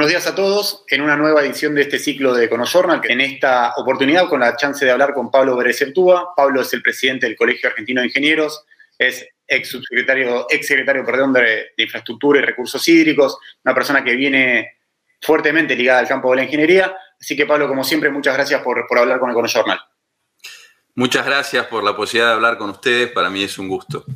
Buenos días a todos en una nueva edición de este ciclo de Econojournal. En esta oportunidad, con la chance de hablar con Pablo Berecertúa. Pablo es el presidente del Colegio Argentino de Ingenieros, es ex subsecretario, ex secretario perdón, de, Infraestructura y Recursos Hídricos, una persona que viene fuertemente ligada al campo de la ingeniería. Así que, Pablo, como siempre, muchas gracias por, por hablar con Econojournal. Muchas gracias por la posibilidad de hablar con ustedes. Para mí es un gusto.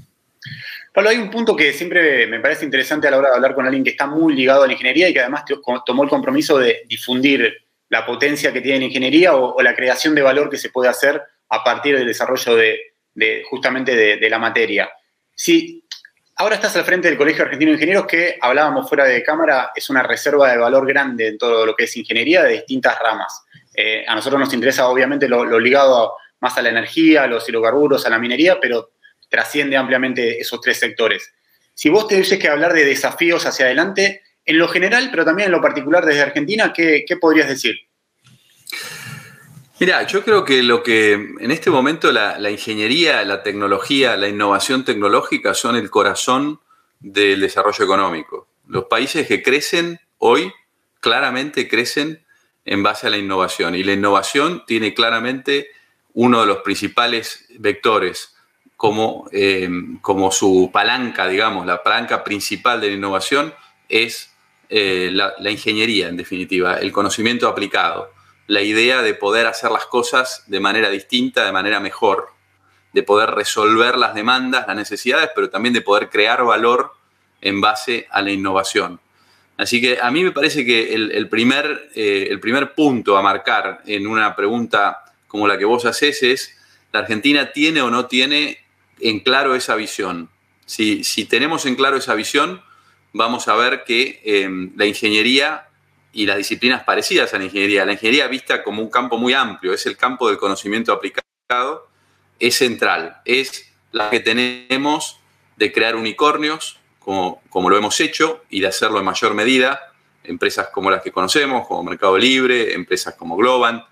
Pablo, hay un punto que siempre me parece interesante a la hora de hablar con alguien que está muy ligado a la ingeniería y que además tomó el compromiso de difundir la potencia que tiene la ingeniería o, la creación de valor que se puede hacer a partir del desarrollo de, justamente de, la materia. Si ahora estás al frente del Colegio Argentino de Ingenieros, que hablábamos fuera de cámara, es una reserva de valor grande en todo lo que es ingeniería de distintas ramas. Eh, a nosotros nos interesa obviamente lo, lo ligado más a la energía, a los hidrocarburos, a la minería, pero trasciende ampliamente esos tres sectores. Si vos te dices que hablar de desafíos hacia adelante, en lo general, pero también en lo particular desde Argentina, ¿qué, podrías decir? Mira, yo creo que lo que en este momento la, ingeniería, la tecnología, la innovación tecnológica son el corazón del desarrollo económico. Los países que crecen hoy claramente crecen en base a la innovación y la innovación tiene claramente uno de los principales vectores como, eh, como su palanca, digamos, la palanca principal de la innovación es eh, la, ingeniería, en definitiva, el conocimiento aplicado, la idea de poder hacer las cosas de manera distinta, de manera mejor, de poder resolver las demandas, las necesidades, pero también de poder crear valor en base a la innovación. Así que a mí me parece que el, primer, eh, el primer punto a marcar en una pregunta como la que vos haces es, ¿la Argentina tiene o no tiene en claro esa visión. Si, tenemos en claro esa visión, vamos a ver que em, la ingeniería y las disciplinas parecidas a la ingeniería, la ingeniería vista como un campo muy amplio, es el campo del conocimiento aplicado, es central, es la que tenemos de crear unicornios, como, como lo hemos hecho, y de hacerlo en mayor medida, empresas como las que conocemos, como Mercado Libre, empresas como Globan,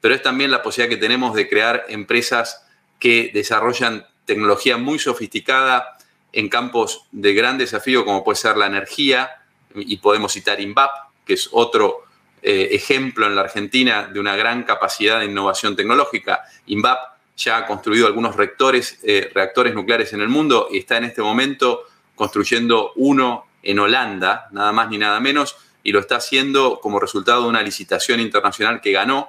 pero es también la posibilidad que tenemos de crear empresas que desarrollan tecnología muy sofisticada en campos de gran desafío como puede ser la energía, y podemos citar INVAP, que es otro eh, ejemplo en la Argentina de una gran capacidad de innovación tecnológica. INVAP ya ha construido algunos eh, reactores nucleares en el mundo y está en este momento construyendo uno en Holanda, nada más ni nada menos, y lo está haciendo como resultado de una licitación internacional que ganó,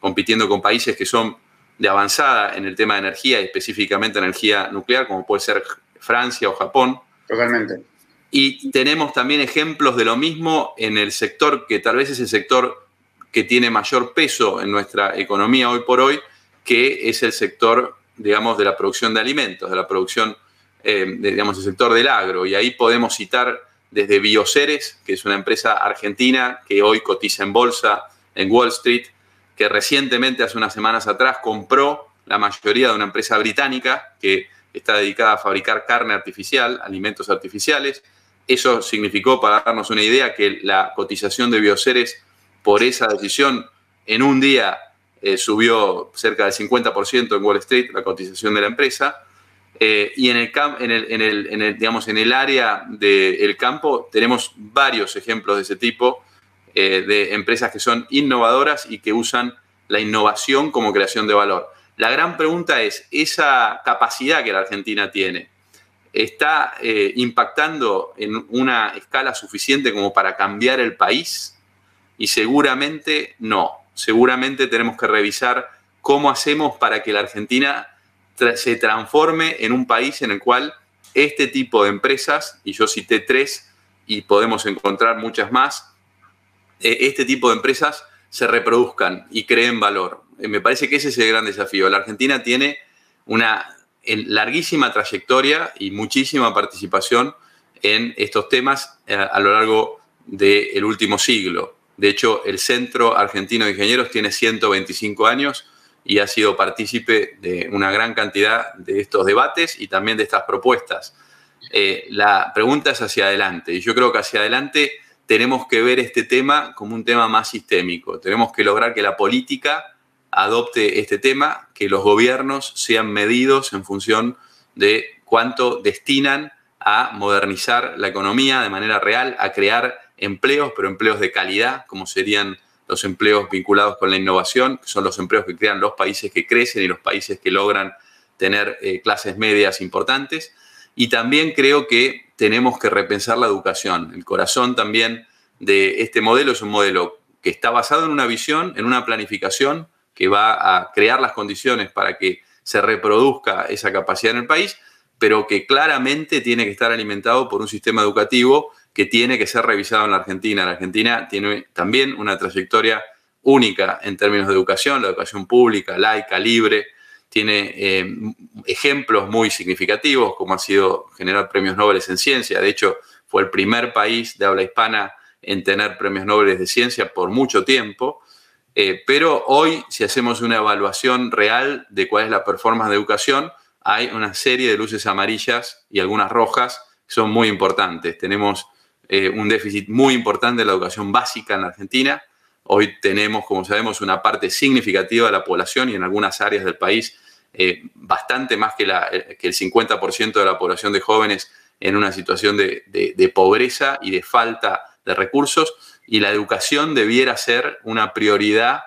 compitiendo con países que son de avanzada en el tema de energía, específicamente energía nuclear, como puede ser Francia o Japón. Totalmente. Y tenemos también ejemplos de lo mismo en el sector que tal vez es el sector que tiene mayor peso en nuestra economía hoy por hoy, que es el sector, digamos, de la producción de alimentos, de la producción, eh, digamos, el sector del agro. Y ahí podemos citar desde Bioceres, que es una empresa argentina que hoy cotiza en bolsa en Wall Street, que recientemente, hace unas semanas atrás, compró la mayoría de una empresa británica que está dedicada a fabricar carne artificial, alimentos artificiales. Eso significó, para darnos una idea, que la cotización de Bioceres por esa decisión en un día eh, subió cerca del 50% en Wall Street, la cotización de la empresa. Eh, y en el, digamos, en el área del campo tenemos varios ejemplos de ese tipo eh, de empresas que son innovadoras y que usan la innovación como creación de valor. La gran pregunta es, ¿esa capacidad que la Argentina tiene está eh, impactando en una escala suficiente como para cambiar el país? Y seguramente no. Seguramente tenemos que revisar cómo hacemos para que la Argentina se transforme en un país en el cual este tipo de empresas, y yo cité tres y podemos encontrar muchas más, este tipo de empresas se reproduzcan y creen valor. Eh, me parece que ese es el gran desafío. La Argentina tiene una larguísima trayectoria y muchísima participación en estos temas eh, a lo largo del último siglo. De hecho, el Centro Argentino de Ingenieros tiene 125 años y ha sido partícipe de una gran cantidad de estos debates y también de estas propuestas. la pregunta es hacia adelante y yo creo que hacia adelante tenemos que ver este tema como un tema más sistémico. Tenemos que lograr que la política adopte este tema, que los gobiernos sean medidos en función de cuánto destinan a modernizar la economía de manera real, a crear empleos, pero empleos de calidad, como serían los empleos vinculados con la innovación, que son los empleos que crean los países que crecen y los países que logran tener eh, clases medias importantes. Y también creo que tenemos que repensar la educación. El corazón también de este modelo es un modelo que está basado en una visión, en una planificación que va a crear las condiciones para que se reproduzca esa capacidad en el país, pero que claramente tiene que estar alimentado por un sistema educativo que tiene que ser revisado en la Argentina. La Argentina tiene también una trayectoria única en términos de educación, la educación pública, laica, libre, tiene eh, ejemplos muy significativos, como ha sido generar premios Nobel en ciencia. De hecho, fue el primer país de habla hispana en tener premios Nobel de ciencia por mucho tiempo. Eh, pero hoy, si hacemos una evaluación real de cuál es la performance de educación, hay una serie de luces amarillas y algunas rojas que son muy importantes. Tenemos eh, un déficit muy importante de la educación básica en la Argentina. Hoy tenemos, como sabemos, una parte significativa de la población y en algunas áreas del país eh, bastante más que, que el 50% de la población de jóvenes en una situación de, de pobreza y de falta de recursos. Y la educación debiera ser una prioridad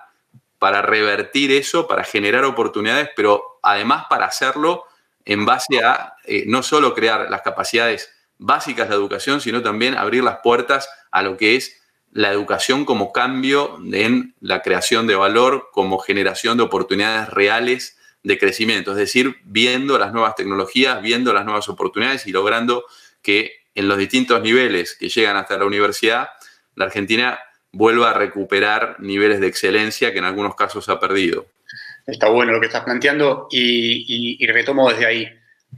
para revertir eso, para generar oportunidades, pero además para hacerlo en base a eh, no solo crear las capacidades básicas de educación, sino también abrir las puertas a lo que es la educación como cambio en la creación de valor, como generación de oportunidades reales de crecimiento, es decir, viendo las nuevas tecnologías, viendo las nuevas oportunidades y logrando que en los distintos niveles que llegan hasta la universidad, la Argentina vuelva a recuperar niveles de excelencia que en algunos casos ha perdido. Está bueno lo que estás planteando y, retomo desde ahí.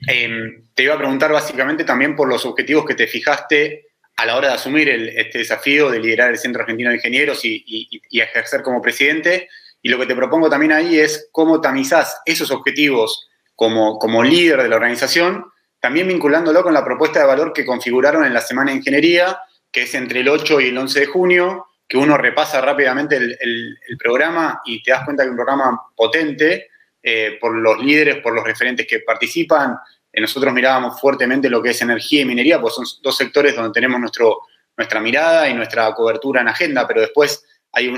Em, te iba a preguntar básicamente también por los objetivos que te fijaste a la hora de asumir este desafío de liderar el Centro Argentino de Ingenieros y, ejercer como presidente. Y lo que te propongo también ahí es cómo tamizás esos objetivos como, como líder de la organización también vinculándolo con la propuesta de valor que configuraron en la Semana de Ingeniería, que es entre el 8 y el 11 de junio, que uno repasa rápidamente el, programa y te das cuenta que es un programa potente eh, por los líderes, por los referentes que participan. Eh, nosotros mirábamos fuertemente lo que es energía y minería, pues son dos sectores donde tenemos nuestro, nuestra mirada y nuestra cobertura en agenda, pero después hay,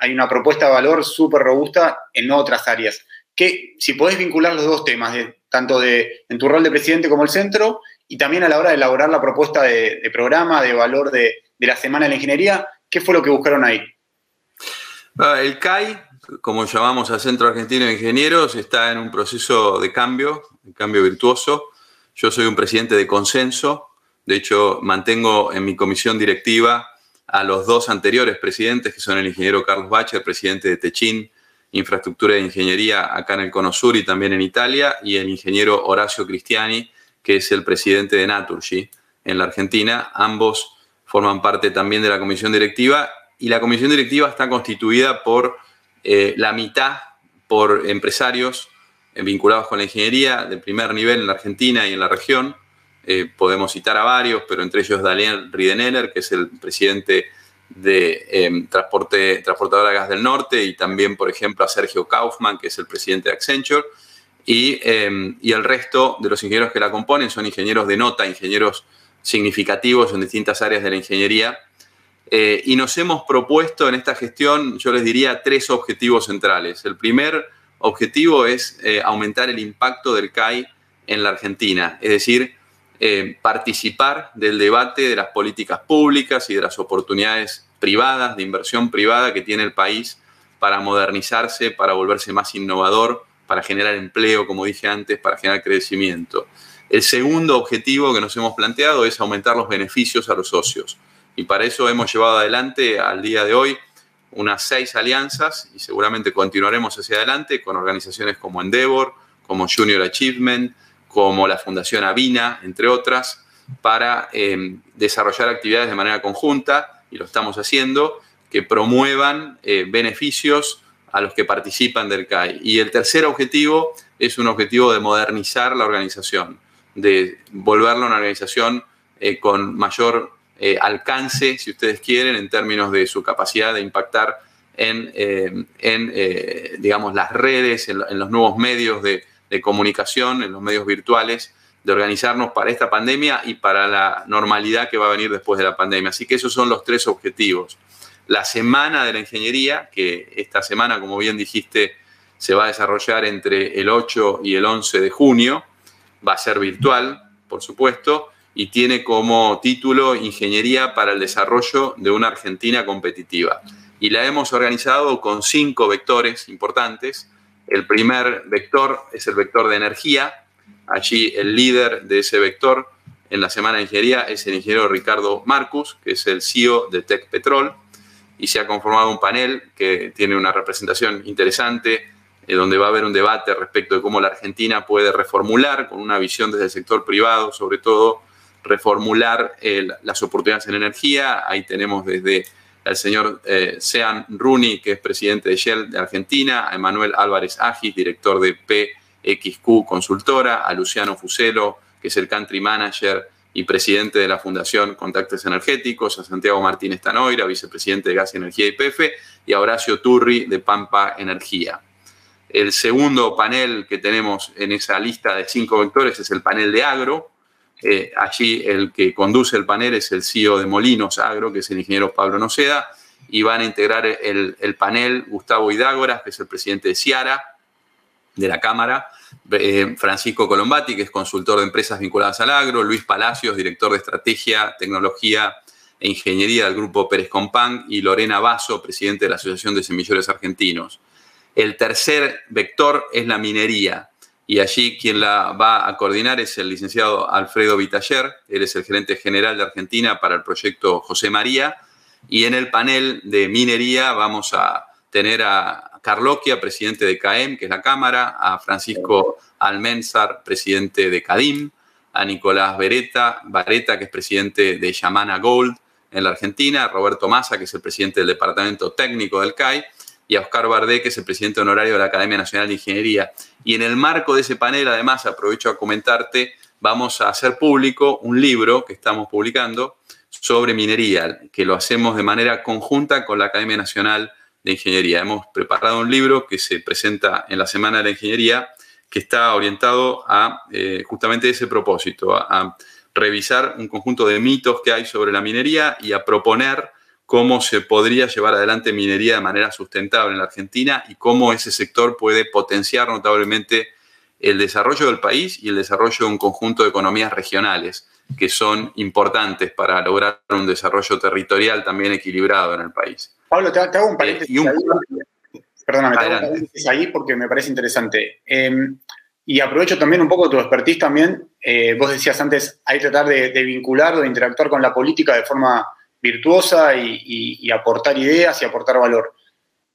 hay una propuesta de valor súper robusta en otras áreas que si podés vincular los dos temas, tanto de, en tu rol de presidente como el centro, y también a la hora de elaborar la propuesta de, programa, de valor de, la Semana de la Ingeniería, ¿qué fue lo que buscaron ahí? Ah, el CAI, como llamamos al Centro Argentino de Ingenieros, está en un proceso de cambio, un cambio virtuoso. Yo soy un presidente de consenso, de hecho mantengo en mi comisión directiva a los dos anteriores presidentes, que son el ingeniero Carlos Bacher, presidente de Techín, infraestructura de ingeniería acá en el Cono Sur y también en Italia, y el ingeniero Horacio Cristiani, que es el presidente de Naturgy en la Argentina. Ambos forman parte también de la comisión directiva y la comisión directiva está constituida por eh, la mitad por empresarios vinculados con la ingeniería de primer nivel en la Argentina y en la región. Eh, podemos citar a varios, pero entre ellos Daniel Riedeneller, que es el presidente de eh, transporte, transportadora gas del norte y también, por ejemplo, a Sergio Kaufman, que es el presidente de Accenture. Y, em, y, el resto de los ingenieros que la componen son ingenieros de nota, ingenieros significativos en distintas áreas de la ingeniería. Eh, y nos hemos propuesto en esta gestión, yo les diría, tres objetivos centrales. El primer objetivo es eh, aumentar el impacto del CAI en la Argentina, es decir, eh, participar del debate de las políticas públicas y de las oportunidades privadas, de inversión privada que tiene el país para modernizarse, para volverse más innovador, para generar empleo, como dije antes, para generar crecimiento. El segundo objetivo que nos hemos planteado es aumentar los beneficios a los socios. Y para eso hemos llevado adelante al día de hoy unas seis alianzas y seguramente continuaremos hacia adelante con organizaciones como Endeavor, como Junior Achievement, como la Fundación Avina, entre otras, para eh, desarrollar actividades de manera conjunta, y lo estamos haciendo, que promuevan eh, beneficios a los que participan del CAI. Y el tercer objetivo es un objetivo de modernizar la organización, de volverla una organización eh, con mayor alcance, si ustedes quieren, en términos de su capacidad de impactar en, digamos, las redes, en los nuevos medios de, de comunicación en los medios virtuales de organizarnos para esta pandemia y para la normalidad que va a venir después de la pandemia. Así que esos son los tres objetivos. La semana de la ingeniería, que esta semana, como bien dijiste, se va a desarrollar entre el 8 y el 11 de junio, va a ser virtual, por supuesto, y tiene como título Ingeniería para el Desarrollo de una Argentina Competitiva. Y la hemos organizado con cinco vectores importantes. El primer vector es el vector de energía, Allí el líder de ese vector en la Semana de Ingeniería es el ingeniero Ricardo Marcus, que es el CEO de Tech Petrol, y se ha conformado un panel que tiene una representación interesante, eh, donde va a haber un debate respecto de cómo la Argentina puede reformular, con una visión desde el sector privado, sobre todo, reformular eh, las oportunidades en energía. Ahí tenemos desde el señor eh, Sean Rooney, que es presidente de Shell de Argentina, a Emanuel Álvarez Agis, director de P XQ Consultora, a Luciano Fuselo, que es el Country Manager y presidente de la Fundación Contactos Energéticos, a Santiago Martínez Tanoira, vicepresidente de Gas y Energía y a Horacio Turri de Pampa Energía. El segundo panel que tenemos en esa lista de cinco vectores es el panel de agro. Eh, allí el que conduce el panel es el CEO de Molinos Agro, que es el ingeniero Pablo Noceda, y van a integrar el, el panel Gustavo Hidágoras, que es el presidente de Ciara, de la Cámara, eh, Francisco Colombati, que es consultor de empresas vinculadas al agro, Luis Palacios, director de estrategia, tecnología e ingeniería del grupo Pérez Compán, y Lorena Basso, presidente de la Asociación de Semilleros Argentinos. El tercer vector es la minería, y allí quien la va a coordinar es el licenciado Alfredo Vitaller, él es el gerente general de Argentina para el proyecto José María, y en el panel de minería vamos a tener a Carloquia, presidente de CAEM, que es la Cámara, a Francisco Almenzar, presidente de CADIM, a Nicolás Beretta, Bareta, que es presidente de Yamana Gold en la Argentina, a Roberto Massa, que es el presidente del Departamento Técnico del CAI, y a Oscar Bardé, que es el presidente honorario de la Academia Nacional de Ingeniería. Y en el marco de ese panel, además, aprovecho a comentarte, vamos a hacer público un libro que estamos publicando sobre minería, que lo hacemos de manera conjunta con la Academia Nacional de Ingeniería. Hemos preparado un libro que se presenta en la Semana de la Ingeniería que está orientado a eh, justamente ese propósito, a, revisar un conjunto de mitos que hay sobre la minería y a proponer cómo se podría llevar adelante minería de manera sustentable en la Argentina y cómo ese sector puede potenciar notablemente el desarrollo del país y el desarrollo de un conjunto de economías regionales que son importantes para lograr un desarrollo territorial también equilibrado en el país. Pablo, te, hago un paréntesis. ahí, perdóname, te hago un paréntesis ahí porque me parece interesante. Em, y aprovecho también un poco tu expertise también. Eh, vos decías antes, hay que tratar de, vincular o de interactuar con la política de forma virtuosa y, aportar ideas y aportar valor.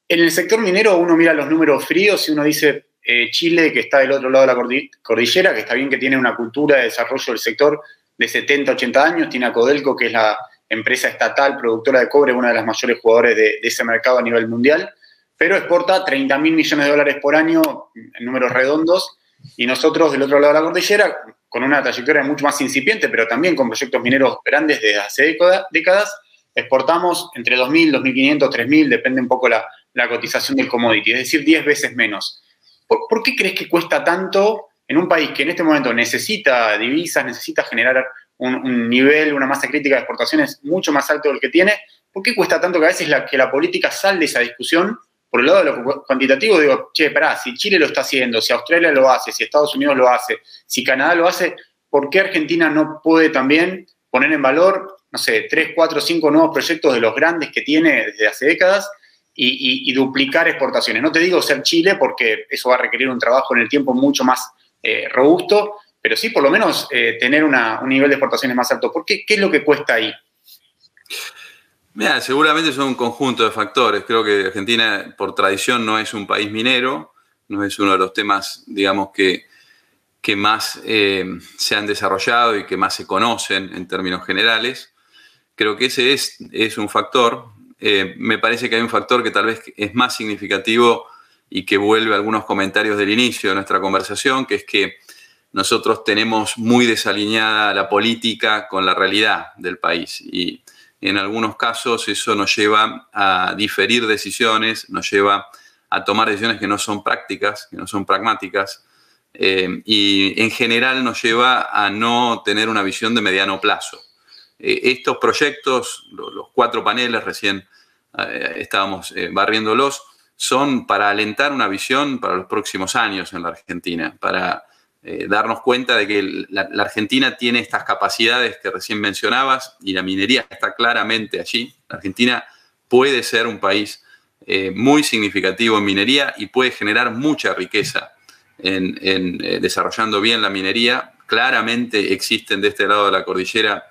En el sector minero uno mira los números fríos y uno dice eh, Chile, que está del otro lado de la cordillera, que está bien que tiene una cultura de desarrollo del sector de 70, 80 años, tiene a Codelco, que es la, empresa estatal productora de cobre, una de las mayores jugadores de, ese mercado a nivel mundial, pero exporta 30 mil millones de dólares por año en números redondos y nosotros del otro lado de la cordillera, con una trayectoria mucho más incipiente, pero también con proyectos mineros grandes desde hace décadas, exportamos entre 2.000, 2.500, 3.000, depende un poco la, la cotización del commodity, es decir, 10 veces menos. ¿Por, ¿Por, qué crees que cuesta tanto en un país que en este momento necesita divisas, necesita generar un, nivel, una masa crítica de exportaciones mucho más alto del que tiene, ¿por qué cuesta tanto que a veces la, que la política sale de esa discusión? Por el lado de lo cuantitativo, digo, che, pará, si Chile lo está haciendo, si Australia lo hace, si Estados Unidos lo hace, si Canadá lo hace, ¿por qué Argentina no puede también poner en valor, no sé, tres, cuatro, cinco nuevos proyectos de los grandes que tiene desde hace décadas y, duplicar exportaciones? No te digo ser Chile porque eso va a requerir un trabajo en el tiempo mucho más eh, robusto, pero sí por lo menos eh, tener un nivel de exportaciones más alto. ¿Por qué? ¿Qué es lo que cuesta ahí? Mira, seguramente son un conjunto de factores. Creo que Argentina, por tradición, no es un país minero, no es uno de los temas, digamos, que, que más eh, se han desarrollado y que más se conocen en términos generales. Creo que ese es, es un factor. Eh, me parece que hay un factor que tal vez es más significativo y que vuelve a algunos comentarios del inicio de nuestra conversación, que es que nosotros tenemos muy desalineada la política con la realidad del país y en algunos casos eso nos lleva a diferir decisiones, nos lleva a tomar decisiones que no son prácticas, que no son pragmáticas. eh, y en general nos lleva a no tener una visión de mediano plazo. Eh, estos proyectos, los, cuatro paneles, recién eh, estábamos barriéndolos, son para alentar una visión para los próximos años en la Argentina, para darnos cuenta de que la, Argentina tiene estas capacidades que recién mencionabas y la minería está claramente allí. La Argentina puede ser un país muy significativo en minería y puede generar mucha riqueza en, eh, desarrollando bien la minería. Claramente existen de este lado de la cordillera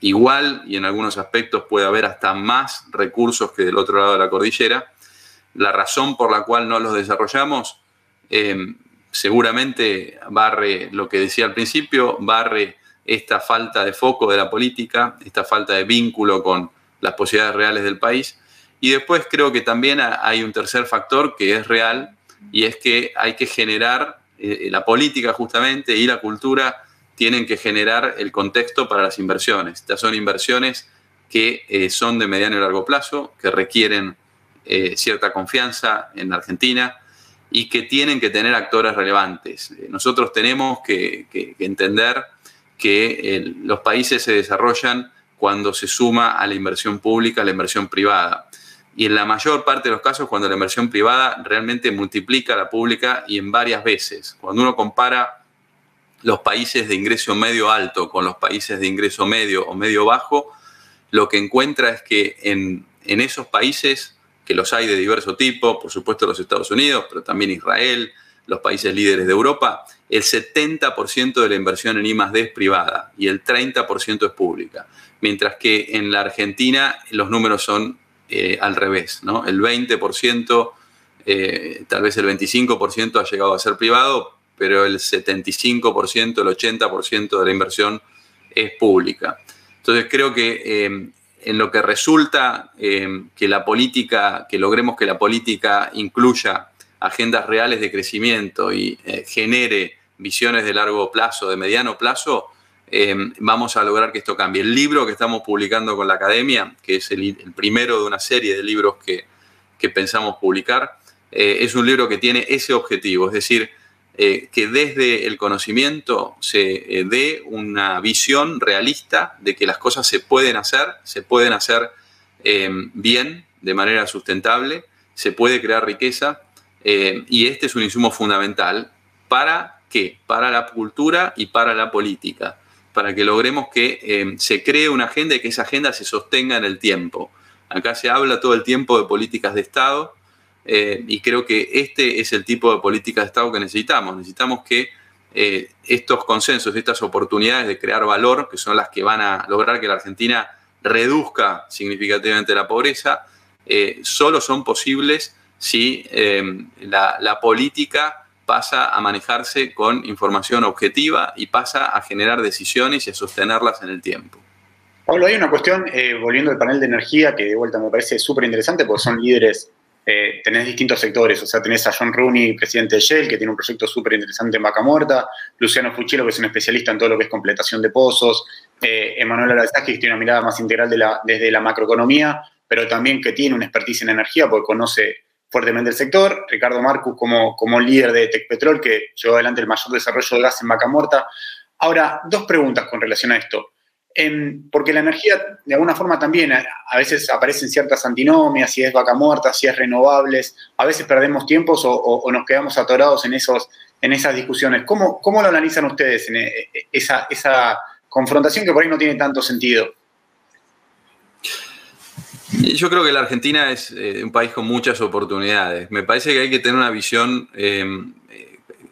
igual y en algunos aspectos puede haber hasta más recursos que del otro lado de la cordillera. La razón por la cual no los desarrollamos eh, seguramente barre lo que decía al principio, barre esta falta de foco de la política, esta falta de vínculo con las posibilidades reales del país. Y después creo que también hay un tercer factor que es real, y es que hay que generar, eh, la política justamente y la cultura tienen que generar el contexto para las inversiones. Estas son inversiones que eh, son de mediano y largo plazo, que requieren eh, cierta confianza en Argentina y que tienen que tener actores relevantes. nosotros tenemos que, entender que los países se desarrollan cuando se suma a la inversión pública, a la inversión privada y en la mayor parte de los casos cuando la inversión privada realmente multiplica la pública y en varias veces. Cuando uno compara los países de ingreso medio alto con los países de ingreso medio o medio bajo, lo que encuentra es que en esos países, que los hay de diverso tipo, por supuesto los Estados Unidos, pero también Israel, los países líderes de Europa, el 70% de la inversión en I+D es privada y el 30% es pública. Mientras que en la Argentina los números son eh, al revés, ¿no? El 20%, eh, tal vez el 25% ha llegado a ser privado, pero el 75%, el 80% de la inversión es pública. Entonces creo que eh, en lo que resulta que la política, que logremos que la política incluya agendas reales de crecimiento y genere visiones de largo plazo, de mediano plazo, eh, vamos a lograr que esto cambie. El libro que estamos publicando con la academia, que es el, primero de una serie de libros que, pensamos publicar, eh, es un libro que tiene ese objetivo, es decir, eh, que desde el conocimiento se dé una visión realista de que las cosas se pueden hacer, se pueden hacer bien, de manera sustentable, se puede crear riqueza y este es un insumo fundamental para qué? Para la cultura y para la política para que logremos que eh, se cree una agenda y que esa agenda se sostenga en el tiempo. Acá se habla todo el tiempo de políticas de Estado eh, y creo que este es el tipo de políticas de Estado que necesitamos. Necesitamos que eh, estos consensos, estas oportunidades de crear valor, que son las que van a lograr que la Argentina reduzca significativamente la pobreza, solo son posibles si la, política pasa a manejarse con información objetiva y pasa a generar decisiones y a sostenerlas en el tiempo. Pablo, hay una cuestión, eh, volviendo al panel de energía, que de vuelta me parece súper interesante porque son líderes, eh, tenés distintos sectores, o sea, tenés a John Rooney, presidente de Shell, que tiene un proyecto súper interesante en Vaca Muerta, Luciano Fuchilo, que es un especialista en todo lo que es completación de pozos, eh, Emanuel Arazaki, que tiene una mirada más integral desde la macroeconomía, pero también que tiene una expertise en energía porque conoce fuertemente el sector, Ricardo Marcus como, como líder de Tecpetrol, que llevó adelante el mayor desarrollo de gas en Vaca Muerta. Ahora, dos preguntas con relación a esto. Porque la energía, de alguna forma también, a, veces aparecen ciertas antinomias, si es vaca muerta, si es renovables, a veces perdemos tiempos o, nos quedamos atorados en, esos, en esas discusiones. ¿Cómo, ¿Cómo lo analizan ustedes en eh, esa, esa confrontación que por ahí no tiene tanto sentido? Yo creo que la Argentina es eh, un país con muchas oportunidades. Me parece que hay que tener una visión eh,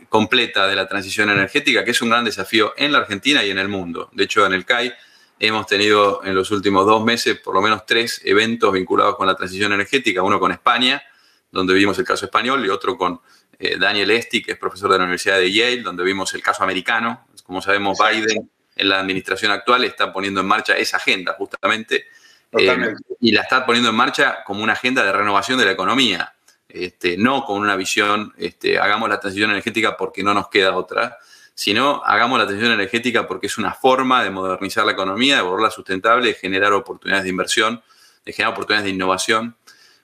completa de la transición energética, que es un gran desafío en la Argentina y en el mundo. De hecho, en el CAI hemos tenido en los últimos dos meses por lo menos tres eventos vinculados con la transición energética, uno con España, donde vimos el caso español, y otro con eh, Daniel Esti, que es profesor de la Universidad de Yale, donde vimos el caso americano. Como sabemos, Biden en la administración actual está poniendo en marcha esa agenda justamente eh, y la está poniendo en marcha como una agenda de renovación de la economía, este, no con una visión, este, hagamos la transición energética porque no nos queda otra, sino hagamos la transición energética porque es una forma de modernizar la economía, de volverla sustentable, de generar oportunidades de inversión, de generar oportunidades de innovación.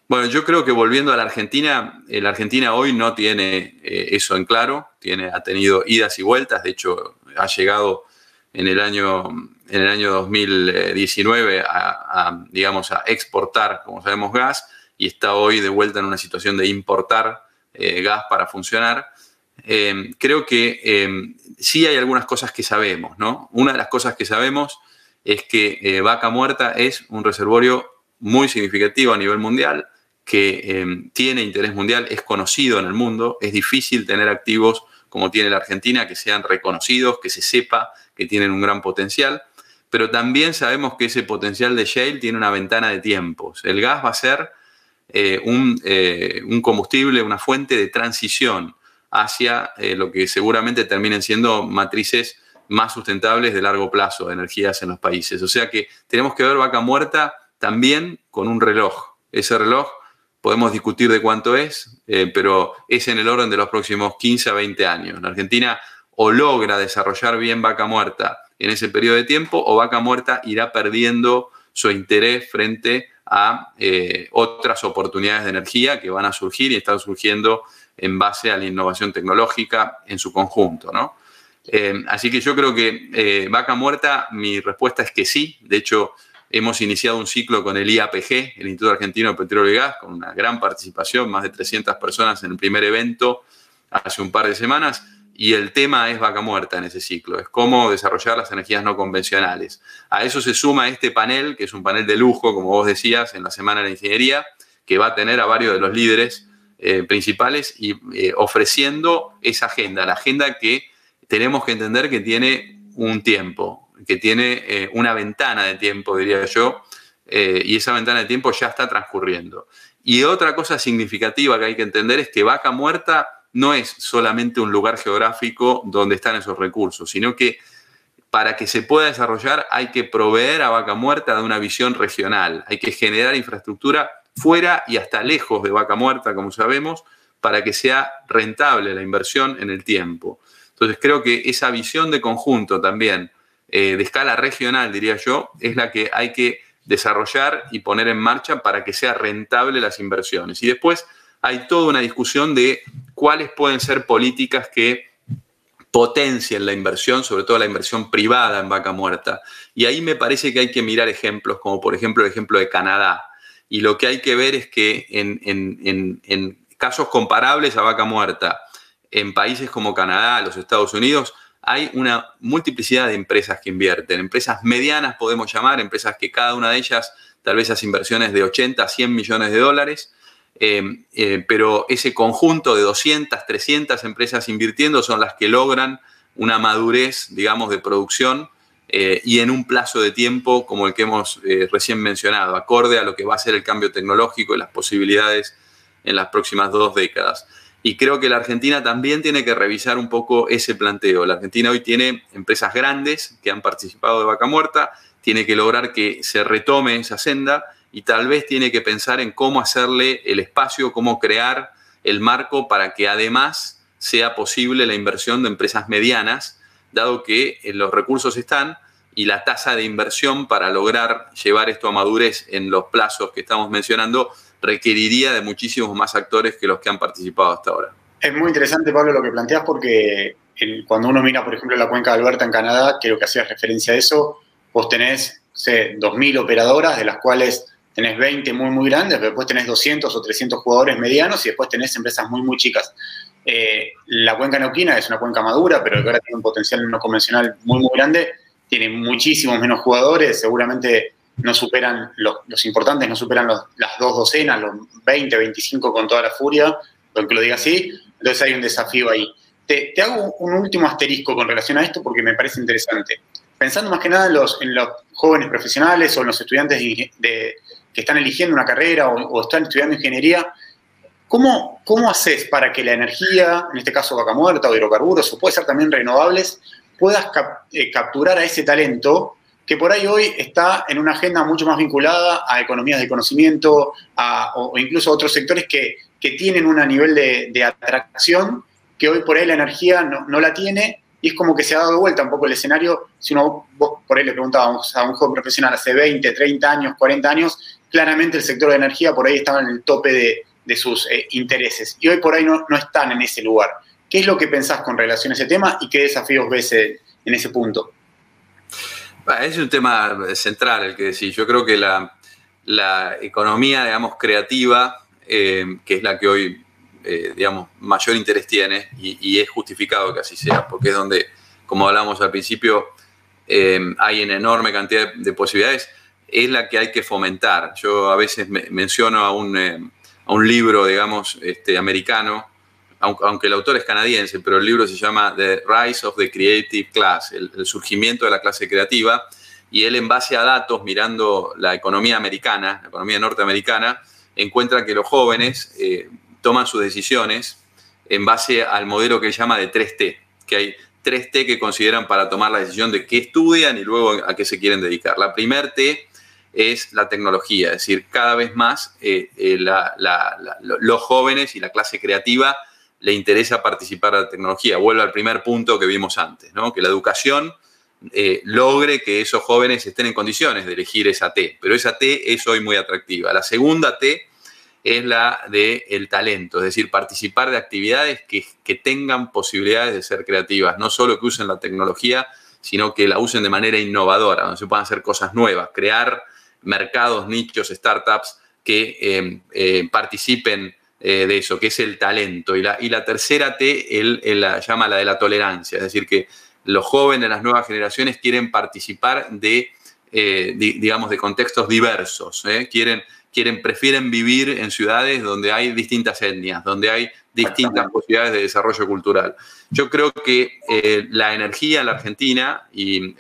Bueno, yo creo que volviendo a la Argentina, eh, la Argentina hoy no tiene eh, eso en claro, tiene, ha tenido idas y vueltas, de hecho ha llegado en el año, en el año 2019 a, digamos, a exportar, como sabemos, gas y está hoy de vuelta en una situación de importar eh, gas para funcionar. Creo que sí hay algunas cosas que sabemos, ¿no? Una de las cosas que sabemos es que Vaca Muerta es un reservorio muy significativo a nivel mundial, que em, tiene interés mundial, es conocido en el mundo, es difícil tener activos como tiene la Argentina, que sean reconocidos, que se sepa que tienen un gran potencial, pero también sabemos que ese potencial de shale tiene una ventana de tiempos. El gas va a ser eh, eh, un, combustible, una fuente de transición hacia eh, lo que seguramente terminen siendo matrices más sustentables de largo plazo de energías en los países. O sea que tenemos que ver vaca muerta también con un reloj. Ese reloj podemos discutir de cuánto es, eh, pero es en el orden de los próximos 15 a 20 años. La Argentina o logra desarrollar bien vaca muerta en ese periodo de tiempo o vaca muerta irá perdiendo su interés frente a eh, otras oportunidades de energía que van a surgir y están surgiendo en base a la innovación tecnológica en su conjunto. Eh, así que yo creo que vaca muerta, mi respuesta es que sí. De hecho, Hemos iniciado un ciclo con el IAPG, el Instituto Argentino de Petróleo y Gas, con una gran participación, más de 300 personas en el primer evento hace un par de semanas. Y el tema es vaca muerta en ese ciclo, es cómo desarrollar las energías no convencionales. A eso se suma este panel, que es un panel de lujo, como vos decías, en la Semana de la Ingeniería, que va a tener a varios de los líderes eh, principales y eh, ofreciendo esa agenda, la agenda que tenemos que entender que tiene un tiempo, que tiene eh, una ventana de tiempo, diría yo, y esa ventana de tiempo ya está transcurriendo. Y otra cosa significativa que hay que entender es que Vaca Muerta no es solamente un lugar geográfico donde están esos recursos, sino que para que se pueda desarrollar hay que proveer a Vaca Muerta de una visión regional, hay que generar infraestructura fuera y hasta lejos de Vaca Muerta, como sabemos, para que sea rentable la inversión en el tiempo. Entonces creo que esa visión de conjunto también eh, de escala regional, diría yo, es la que hay que desarrollar y poner en marcha para que sea rentable las inversiones. Y después hay toda una discusión de cuáles pueden ser políticas que potencien la inversión, sobre todo la inversión privada en vaca muerta. Y ahí me parece que hay que mirar ejemplos, como por ejemplo el ejemplo de Canadá. Y lo que hay que ver es que en, casos comparables a vaca muerta, en países como Canadá, los Estados Unidos, hay una multiplicidad de empresas que invierten, empresas medianas podemos llamar, empresas que cada una de ellas tal vez hace inversiones de 80 a 100 millones de dólares, eh, eh, pero ese conjunto de 200, 300 empresas invirtiendo son las que logran una madurez, digamos, de producción eh, y en un plazo de tiempo como el que hemos recién mencionado, acorde a lo que va a ser el cambio tecnológico y las posibilidades en las próximas dos décadas. Y creo que la Argentina también tiene que revisar un poco ese planteo. La Argentina hoy tiene empresas grandes que han participado de vaca muerta, tiene que lograr que se retome esa senda y tal vez tiene que pensar en cómo hacerle el espacio, cómo crear el marco para que además sea posible la inversión de empresas medianas, dado que eh, los recursos están y la tasa de inversión para lograr llevar esto a madurez en los plazos que estamos mencionando requeriría de muchísimos más actores que los que han participado hasta ahora. Es muy interesante, Pablo, lo que planteas porque cuando uno mira, por ejemplo, la cuenca de Alberta en Canadá, creo que hacías referencia a eso, vos tenés, sé, 2.000 operadoras, de las cuales tenés 20 muy, muy grandes, pero después tenés 200 o 300 jugadores medianos y después tenés empresas muy, muy chicas. Eh, la cuenca neuquina es una cuenca madura, pero que ahora tiene un potencial no convencional muy, muy grande, tiene muchísimos menos jugadores, seguramente no superan, los, importantes no superan las dos docenas, los 20, 25 con toda la furia, aunque lo diga así, entonces hay un desafío ahí. Te, hago un último asterisco con relación a esto porque me parece interesante. Pensando más que nada en los, en los jóvenes profesionales o en los estudiantes de, que están eligiendo una carrera o, están estudiando ingeniería, ¿cómo, ¿cómo haces para que la energía, en este caso vaca muerta o hidrocarburos, o puede ser también renovables, puedas eh, capturar a ese talento que por ahí hoy está en una agenda mucho más vinculada a economías de conocimiento o, incluso a otros sectores que, tienen un nivel de, atracción que hoy por ahí la energía no, la tiene y es como que se ha dado vuelta un poco el escenario. Si uno, vos por ahí le preguntábamos a un joven profesional hace 20, 30 años, 40 años, claramente el sector de energía por ahí estaba en el tope de, sus eh, intereses y hoy por ahí no, no están en ese lugar. ¿Qué es lo que pensás con relación a ese tema y qué desafíos ves en ese punto? Es un tema central el que decís. Yo creo que la, economía, digamos, creativa, eh, que es la que hoy, eh, digamos, mayor interés tiene, y, es justificado que así sea, porque es donde, como hablamos al principio, eh, hay una enorme cantidad de, posibilidades, es la que hay que fomentar. Yo a veces menciono a un, a un libro, digamos, este, americano, aunque el autor es canadiense, pero el libro se llama The Rise of the Creative Class, el, surgimiento de la clase creativa, y él en base a datos, mirando la economía americana, la economía norteamericana, encuentra que los jóvenes eh, toman sus decisiones en base al modelo que él llama de 3T, que hay 3T que consideran para tomar la decisión de qué estudian y luego a qué se quieren dedicar. La primer T es la tecnología, es decir, cada vez más eh, eh, los jóvenes y la clase creativa le interesa participar de la tecnología. Vuelvo al primer punto que vimos antes, ¿no? que la educación eh, logre que esos jóvenes estén en condiciones de elegir esa T, pero esa T es hoy muy atractiva. La segunda T es la del el talento, es decir, participar de actividades que, que tengan posibilidades de ser creativas, no solo que usen la tecnología, sino que la usen de manera innovadora, donde se puedan hacer cosas nuevas, crear mercados, nichos, startups que eh, eh, participen eh, de eso, que es el talento. Y la, y la tercera T, él, la llama la de la tolerancia, es decir, que los jóvenes, las nuevas generaciones quieren participar de, eh, digamos, de contextos diversos, quieren, quieren, prefieren vivir en ciudades donde hay distintas etnias, donde hay distintas posibilidades de desarrollo cultural. Yo creo que la energía en la Argentina y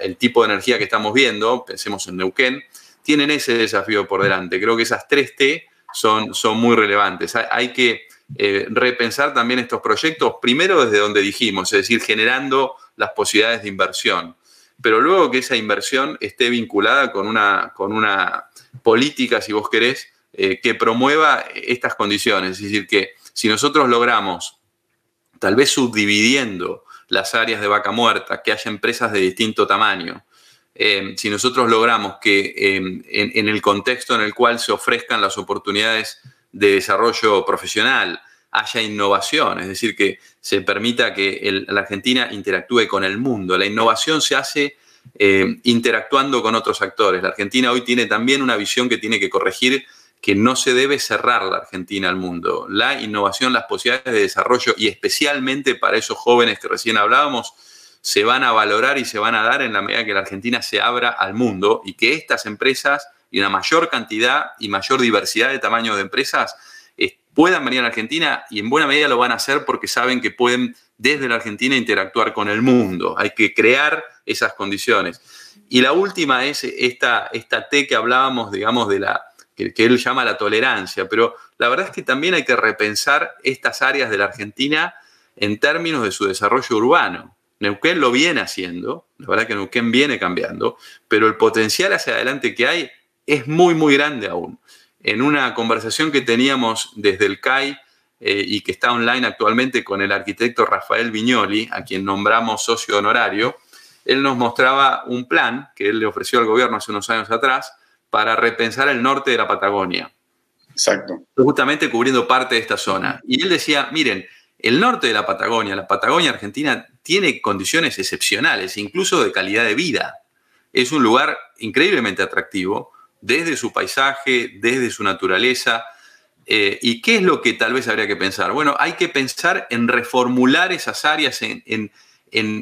el tipo de energía que estamos viendo, pensemos en Neuquén, tienen ese desafío por delante. Creo que esas tres T son, son muy relevantes. Hay, que eh, repensar también estos proyectos, primero desde donde dijimos, es decir, generando las posibilidades de inversión, pero luego que esa inversión esté vinculada con una, con una política, si vos querés, eh, que promueva estas condiciones. Es decir, que si nosotros logramos, tal vez subdividiendo las áreas de vaca muerta, que haya empresas de distinto tamaño, eh, si nosotros logramos que eh, en, el contexto en el cual se ofrezcan las oportunidades de desarrollo profesional, haya innovación, es decir, que se permita que la Argentina interactúe con el mundo. La innovación se hace eh, interactuando con otros actores. La Argentina hoy tiene también una visión que tiene que corregir que no se debe cerrar la Argentina al mundo. La innovación, las posibilidades de desarrollo y especialmente para esos jóvenes que recién hablábamos, se van a valorar y se van a dar en la medida que la Argentina se abra al mundo y que estas empresas y una mayor cantidad y mayor diversidad de tamaños de empresas eh, puedan venir a la Argentina y en buena medida lo van a hacer porque saben que pueden desde la Argentina interactuar con el mundo. Hay que crear esas condiciones. Y la última es esta, esta T que hablábamos, digamos, de la, que, él llama la tolerancia, pero la verdad es que también hay que repensar estas áreas de la Argentina en términos de su desarrollo urbano. Neuquén lo viene haciendo, la verdad que Neuquén viene cambiando, pero el potencial hacia adelante que hay es muy, muy grande aún. En una conversación que teníamos desde el CAI eh, y que está online actualmente con el arquitecto Rafael Viñoli, a quien nombramos socio honorario, él nos mostraba un plan que él le ofreció al gobierno hace unos años atrás para repensar el norte de la Patagonia. Exacto. Justamente cubriendo parte de esta zona. Y él decía, miren, el norte de la Patagonia, la Patagonia Argentina, tiene condiciones excepcionales, incluso de calidad de vida. Es un lugar increíblemente atractivo, desde su paisaje, desde su naturaleza. Eh, ¿Y qué es lo que tal vez habría que pensar? Bueno, hay que pensar en reformular esas áreas, en,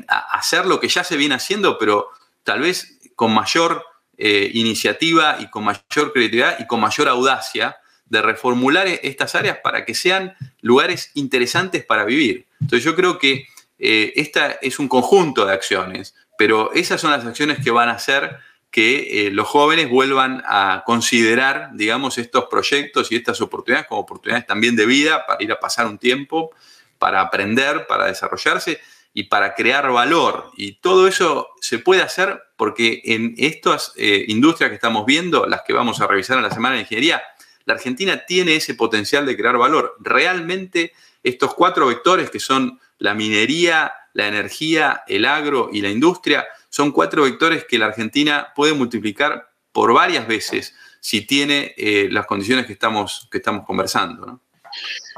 hacer lo que ya se viene haciendo, pero tal vez con mayor eh, iniciativa y con mayor creatividad y con mayor audacia, de reformular estas áreas para que sean lugares interesantes para vivir. Entonces yo creo que eh, esta es un conjunto de acciones, pero esas son las acciones que van a hacer que eh, los jóvenes vuelvan a considerar, digamos, estos proyectos y estas oportunidades como oportunidades también de vida para ir a pasar un tiempo, para aprender, para desarrollarse y para crear valor. Y todo eso se puede hacer porque en estas eh, industrias que estamos viendo, las que vamos a revisar en la Semana de Ingeniería, la Argentina tiene ese potencial de crear valor. Realmente estos cuatro vectores que son la minería, la energía, el agro y la industria, son cuatro vectores que la Argentina puede multiplicar por varias veces si tiene eh, las condiciones que estamos, que estamos conversando.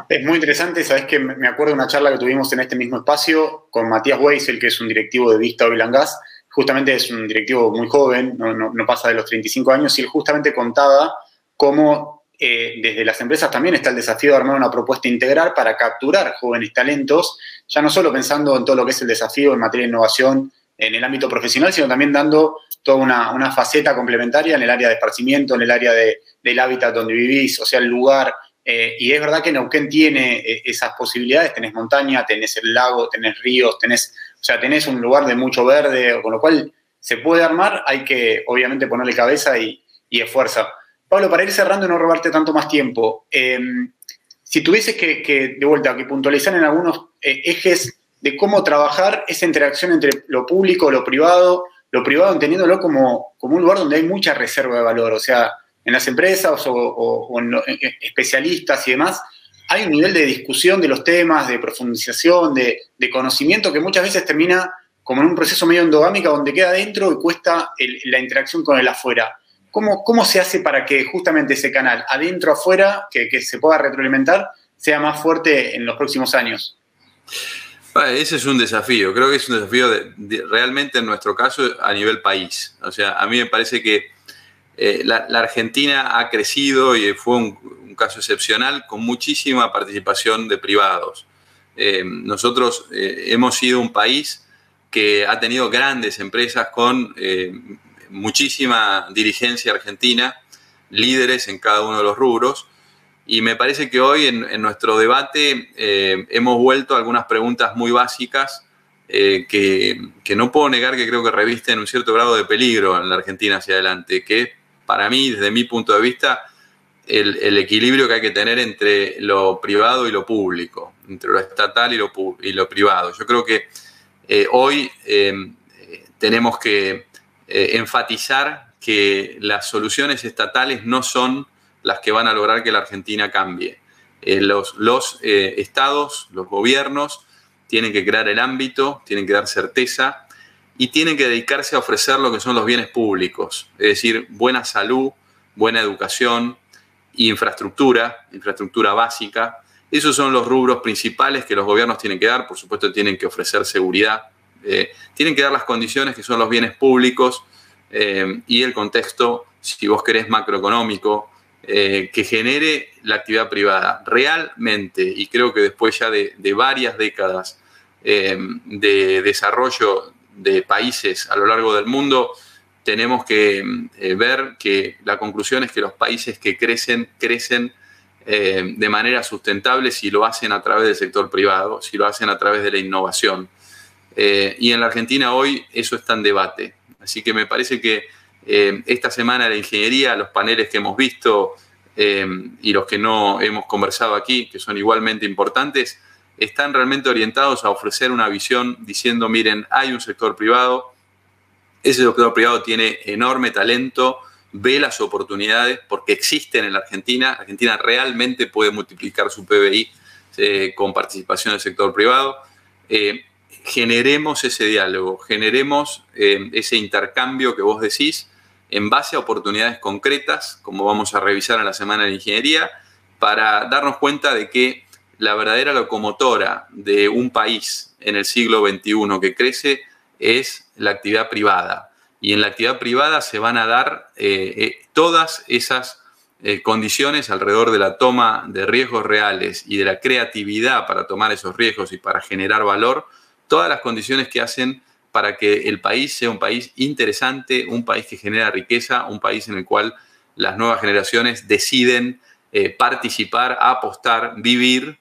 Es muy interesante, sabes que me acuerdo de una charla que tuvimos en este mismo espacio con Matías Weisel, que es un directivo de Vista Oil Gas. Justamente es un directivo muy joven, no, pasa de los 35 años, y él justamente contaba cómo eh, desde las empresas también está el desafío de armar una propuesta integral para capturar jóvenes talentos, ya no solo pensando en todo lo que es el desafío en materia de innovación en el ámbito profesional, sino también dando toda una, faceta complementaria en el área de esparcimiento, en el área del hábitat donde vivís, o sea, el lugar. Eh, y es verdad que Neuquén tiene eh, esas posibilidades, tenés montaña, tenés el lago, tenés ríos, tenés, o sea, tenés un lugar de mucho verde, con lo cual se puede armar, hay que obviamente ponerle cabeza y, y esfuerzo. Pablo, para ir cerrando y no robarte tanto más tiempo, em, si tuvieses que, de vuelta, que puntualizar en algunos eh, ejes de cómo trabajar esa interacción entre lo público, lo privado, lo privado entendiéndolo como, como un lugar donde hay mucha reserva de valor, o sea, en las empresas o, en especialistas y demás, hay un nivel de discusión de los temas, de profundización, de, conocimiento que muchas veces termina como en un proceso medio endogámico donde queda dentro y cuesta la interacción con el afuera. ¿Cómo, se hace para que justamente ese canal, adentro, afuera, que, se pueda retroalimentar, sea más fuerte en los próximos años? Ese es un desafío, creo que es un desafío realmente en nuestro caso a nivel país. O sea, a mí me parece que eh, la, Argentina ha crecido y fue un, caso excepcional con muchísima participación de privados. Eh, nosotros eh, hemos sido un país que ha tenido grandes empresas con muchísima dirigencia argentina, líderes en cada uno de los rubros. Y me parece que hoy en, nuestro debate hemos vuelto a algunas preguntas muy básicas eh, que, no puedo negar que creo que revisten un cierto grado de peligro en la Argentina hacia adelante, que para mí, desde mi punto de vista, el, equilibrio que hay que tener entre lo privado y lo público, entre lo estatal y lo, privado. Yo creo que eh, hoy tenemos que eh, enfatizar que las soluciones estatales no son las que van a lograr que la Argentina cambie. Eh, los, estados, los gobiernos, tienen que crear el ámbito, tienen que dar certeza y tienen que dedicarse a ofrecer lo que son los bienes públicos, es decir, buena salud, buena educación, infraestructura, infraestructura básica. Esos son los rubros principales que los gobiernos tienen que dar. Por supuesto, tienen que ofrecer seguridad, eh, tienen que dar las condiciones que son los bienes públicos eh, y el contexto, si vos querés, macroeconómico, eh, que genere la actividad privada. Realmente, y creo que después ya de, varias décadas de desarrollo de países a lo largo del mundo, tenemos que ver que la conclusión es que los países que crecen, crecen de manera sustentable si lo hacen a través del sector privado, si lo hacen a través de la innovación. Eh, y en la Argentina hoy eso está en debate. Así que me parece que eh, esta semana la ingeniería, los paneles que hemos visto eh, y los que no hemos conversado aquí, que son igualmente importantes, están realmente orientados a ofrecer una visión diciendo, miren, hay un sector privado, ese sector privado tiene enorme talento, ve las oportunidades porque existen en la Argentina. Argentina realmente puede multiplicar su PBI con participación del sector privado generemos ese diálogo, generemos eh, ese intercambio que vos decís en base a oportunidades concretas, como vamos a revisar en la Semana de Ingeniería, para darnos cuenta de que la verdadera locomotora de un país en el siglo XXI que crece es la actividad privada. Y en la actividad privada se van a dar eh, eh, todas esas condiciones alrededor de la toma de riesgos reales y de la creatividad para tomar esos riesgos y para generar valor todas las condiciones que hacen para que el país sea un país interesante, un país que genera riqueza, un país en el cual las nuevas generaciones deciden eh, participar, apostar, vivir,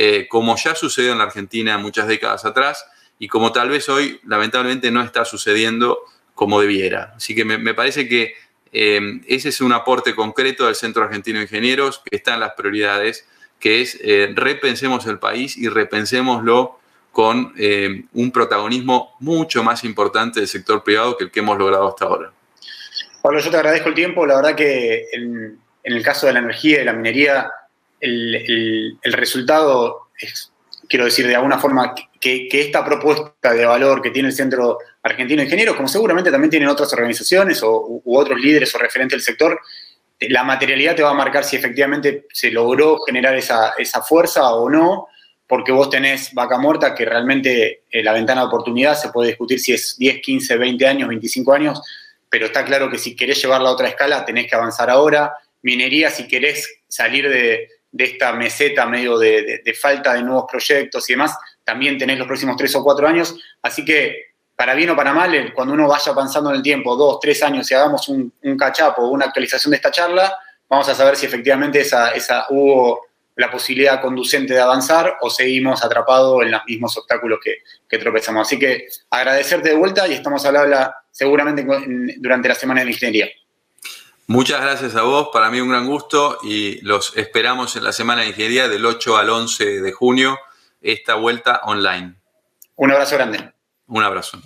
eh, como ya sucedió en la Argentina muchas décadas atrás y como tal vez hoy lamentablemente no está sucediendo como debiera. Así que me, parece que eh, ese es un aporte concreto del Centro Argentino de Ingenieros que está en las prioridades, que es repensemos el país y repensémoslo con eh, un protagonismo mucho más importante del sector privado que el que hemos logrado hasta ahora. Pablo, yo te agradezco el tiempo. La verdad que en, el caso de la energía y la minería, el, resultado es, quiero decir, de alguna forma, que, esta propuesta de valor que tiene el Centro Argentino de Ingenieros, como seguramente también tienen otras organizaciones o, u otros líderes o referentes del sector, la materialidad te va a marcar si efectivamente se logró generar esa, esa fuerza o no, porque vos tenés vaca muerta que realmente eh, la ventana de oportunidad se puede discutir si es 10, 15, 20 años, 25 años, pero está claro que si querés llevarla a otra escala tenés que avanzar ahora. Minería, si querés salir de, esta meseta medio de, falta de nuevos proyectos y demás, también tenés los próximos tres o cuatro años. Así que, para bien o para mal, cuando uno vaya avanzando en el tiempo, dos, tres años, y hagamos un, cachapo o una actualización de esta charla, vamos a saber si efectivamente esa, esa hubo la posibilidad conducente de avanzar o seguimos atrapados en los mismos obstáculos que, tropezamos. Así que agradecerte de vuelta y estamos a habla seguramente durante la semana de ingeniería. Muchas gracias a vos, para mí un gran gusto y los esperamos en la semana de ingeniería del 8 al 11 de junio, esta vuelta online. Un abrazo grande. Un abrazo.